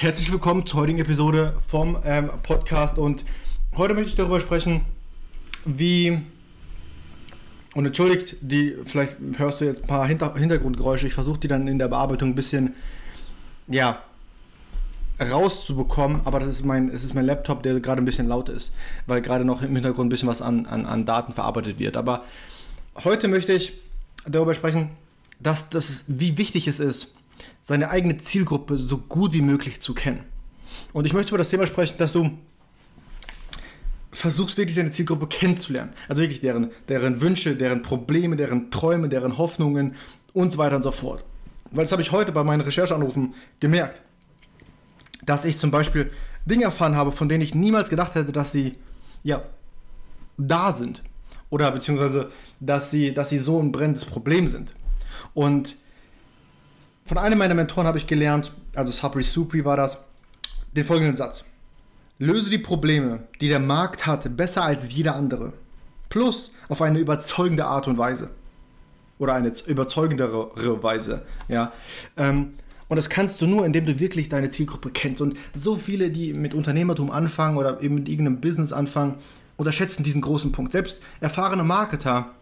Herzlich willkommen zur heutigen Episode vom ähm, Podcast und heute möchte ich darüber sprechen, wie und entschuldigt, die vielleicht hörst du jetzt ein paar Hinter Hintergrundgeräusche. Ich versuche die dann in der Bearbeitung ein bisschen ja rauszubekommen, aber das ist mein, es ist mein Laptop, der gerade ein bisschen laut ist, weil gerade noch im Hintergrund ein bisschen was an, an, an Daten verarbeitet wird. Aber heute möchte ich darüber sprechen, dass das wie wichtig es ist, seine eigene Zielgruppe so gut wie möglich zu kennen. Und ich möchte über das Thema sprechen, dass du versuchst wirklich deine Zielgruppe kennenzulernen. Also wirklich deren, deren Wünsche, deren Probleme, deren Träume, deren Hoffnungen und so weiter und so fort. Weil das habe ich heute bei meinen Rechercheanrufen gemerkt. Dass ich zum Beispiel Dinge erfahren habe, von denen ich niemals gedacht hätte, dass sie ja da sind. Oder beziehungsweise, dass sie, dass sie so ein brennendes Problem sind. Und von einem meiner Mentoren habe ich gelernt, also Sabri Supri war das, den folgenden Satz. Löse die Probleme, die der Markt hat, besser als jeder andere. Plus auf eine überzeugende Art und Weise. Oder eine überzeugendere Weise. Ja. Ähm, und das kannst du nur, indem du wirklich deine Zielgruppe kennst. Und so viele, die mit Unternehmertum anfangen oder eben mit irgendeinem Business anfangen, unterschätzen diesen großen Punkt. Selbst erfahrene Marketer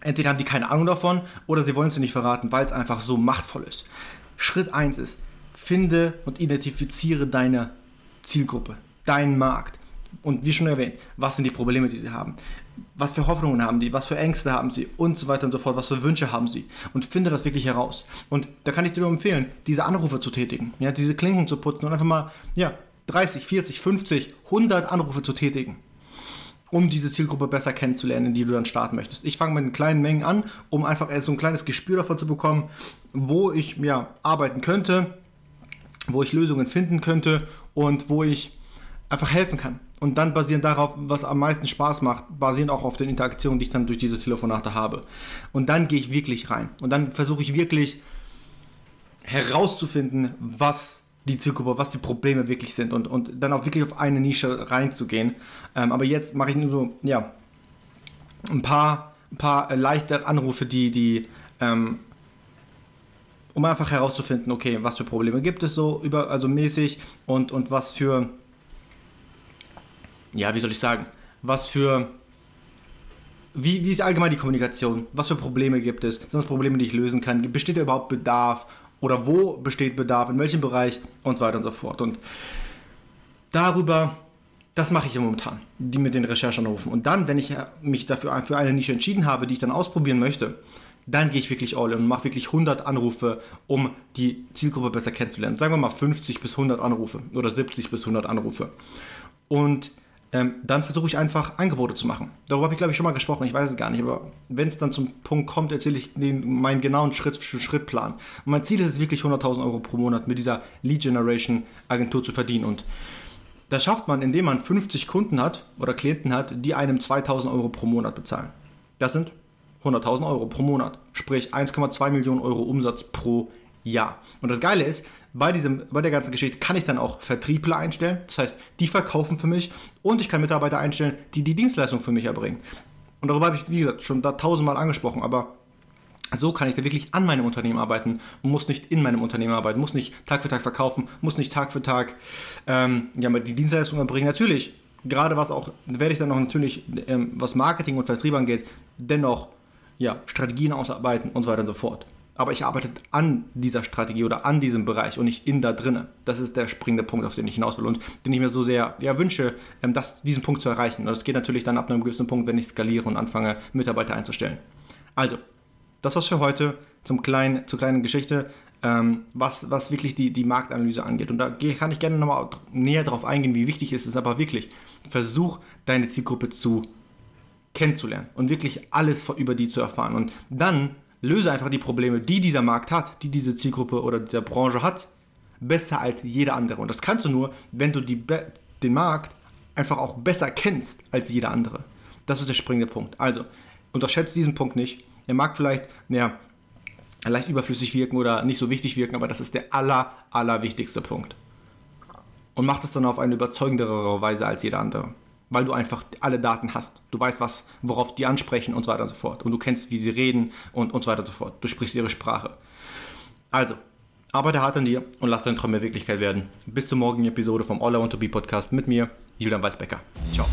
Entweder haben die keine Ahnung davon oder sie wollen es nicht verraten, weil es einfach so machtvoll ist. Schritt 1 ist, finde und identifiziere deine Zielgruppe, deinen Markt. Und wie schon erwähnt, was sind die Probleme, die sie haben? Was für Hoffnungen haben die? Was für Ängste haben sie? Und so weiter und so fort. Was für Wünsche haben sie? Und finde das wirklich heraus. Und da kann ich dir nur empfehlen, diese Anrufe zu tätigen, ja, diese Klinken zu putzen und einfach mal, ja, 30, 40, 50, 100 Anrufe zu tätigen um diese Zielgruppe besser kennenzulernen, die du dann starten möchtest. Ich fange mit kleinen Mengen an, um einfach erst so ein kleines Gespür davon zu bekommen, wo ich ja, arbeiten könnte, wo ich Lösungen finden könnte und wo ich einfach helfen kann. Und dann basierend darauf, was am meisten Spaß macht, basierend auch auf den Interaktionen, die ich dann durch diese Telefonate habe. Und dann gehe ich wirklich rein. Und dann versuche ich wirklich herauszufinden, was die Zielgruppe, was die Probleme wirklich sind und, und dann auch wirklich auf eine Nische reinzugehen. Ähm, aber jetzt mache ich nur so, ja, ein paar, ein paar leichte Anrufe, die, die, ähm, um einfach herauszufinden, okay, was für Probleme gibt es so über, also mäßig und, und was für, ja, wie soll ich sagen, was für, wie, wie ist allgemein die Kommunikation? Was für Probleme gibt es? Sind das Probleme, die ich lösen kann? Besteht da überhaupt Bedarf? Oder wo besteht Bedarf, in welchem Bereich und so weiter und so fort. Und darüber, das mache ich ja momentan, die mit den Recherchen rufen. Und dann, wenn ich mich dafür für eine Nische entschieden habe, die ich dann ausprobieren möchte, dann gehe ich wirklich all in und mache wirklich 100 Anrufe, um die Zielgruppe besser kennenzulernen. Sagen wir mal 50 bis 100 Anrufe oder 70 bis 100 Anrufe. Und ähm, dann versuche ich einfach Angebote zu machen. Darüber habe ich, glaube ich, schon mal gesprochen, ich weiß es gar nicht, aber wenn es dann zum Punkt kommt, erzähle ich den, meinen genauen Schritt-für-Schritt-Plan. Und mein Ziel ist es wirklich, 100.000 Euro pro Monat mit dieser Lead-Generation-Agentur zu verdienen. Und das schafft man, indem man 50 Kunden hat oder Klienten hat, die einem 2.000 Euro pro Monat bezahlen. Das sind 100.000 Euro pro Monat, sprich 1,2 Millionen Euro Umsatz pro Jahr. Und das Geile ist, bei, diesem, bei der ganzen Geschichte kann ich dann auch Vertriebler einstellen. Das heißt, die verkaufen für mich und ich kann Mitarbeiter einstellen, die die Dienstleistung für mich erbringen. Und darüber habe ich, wie gesagt, schon da tausendmal angesprochen, aber so kann ich da wirklich an meinem Unternehmen arbeiten und muss nicht in meinem Unternehmen arbeiten, muss nicht Tag für Tag verkaufen, muss nicht Tag für Tag ähm, ja, die Dienstleistung erbringen. Natürlich, gerade was auch, werde ich dann noch natürlich, ähm, was Marketing und Vertrieb angeht, dennoch ja, Strategien ausarbeiten und so weiter und so fort aber ich arbeite an dieser Strategie oder an diesem Bereich und nicht in da drinnen. Das ist der springende Punkt, auf den ich hinaus will und den ich mir so sehr ja, wünsche, ähm, das, diesen Punkt zu erreichen. Und das geht natürlich dann ab einem gewissen Punkt, wenn ich skaliere und anfange, Mitarbeiter einzustellen. Also, das war's für heute zum kleinen, zur kleinen Geschichte. ähm, was, was wirklich die, die Marktanalyse angeht. Und da kann ich gerne nochmal näher darauf eingehen, wie wichtig es ist, aber wirklich, versuch deine Zielgruppe zu kennenzulernen und wirklich alles über die zu erfahren. Und dann löse einfach die Probleme, die dieser Markt hat, die diese Zielgruppe oder diese Branche hat, besser als jeder andere. Und das kannst du nur, wenn du die, den Markt einfach auch besser kennst als jeder andere. Das ist der springende Punkt. Also, unterschätze diesen Punkt nicht. Er mag vielleicht ja, leicht überflüssig wirken oder nicht so wichtig wirken, aber das ist der aller, aller wichtigste Punkt. Und mach das dann auf eine überzeugendere Weise als jeder andere. Weil du einfach alle Daten hast. Du weißt, was, worauf die ansprechen und so weiter und so fort. Und du kennst, wie sie reden und, und so weiter und so fort. Du sprichst ihre Sprache. Also, arbeite hart an dir und lass deine Träume Wirklichkeit werden. Bis zur morgigen Episode vom All I Want to Be Podcast mit mir, Julian Weisbecker. Ciao.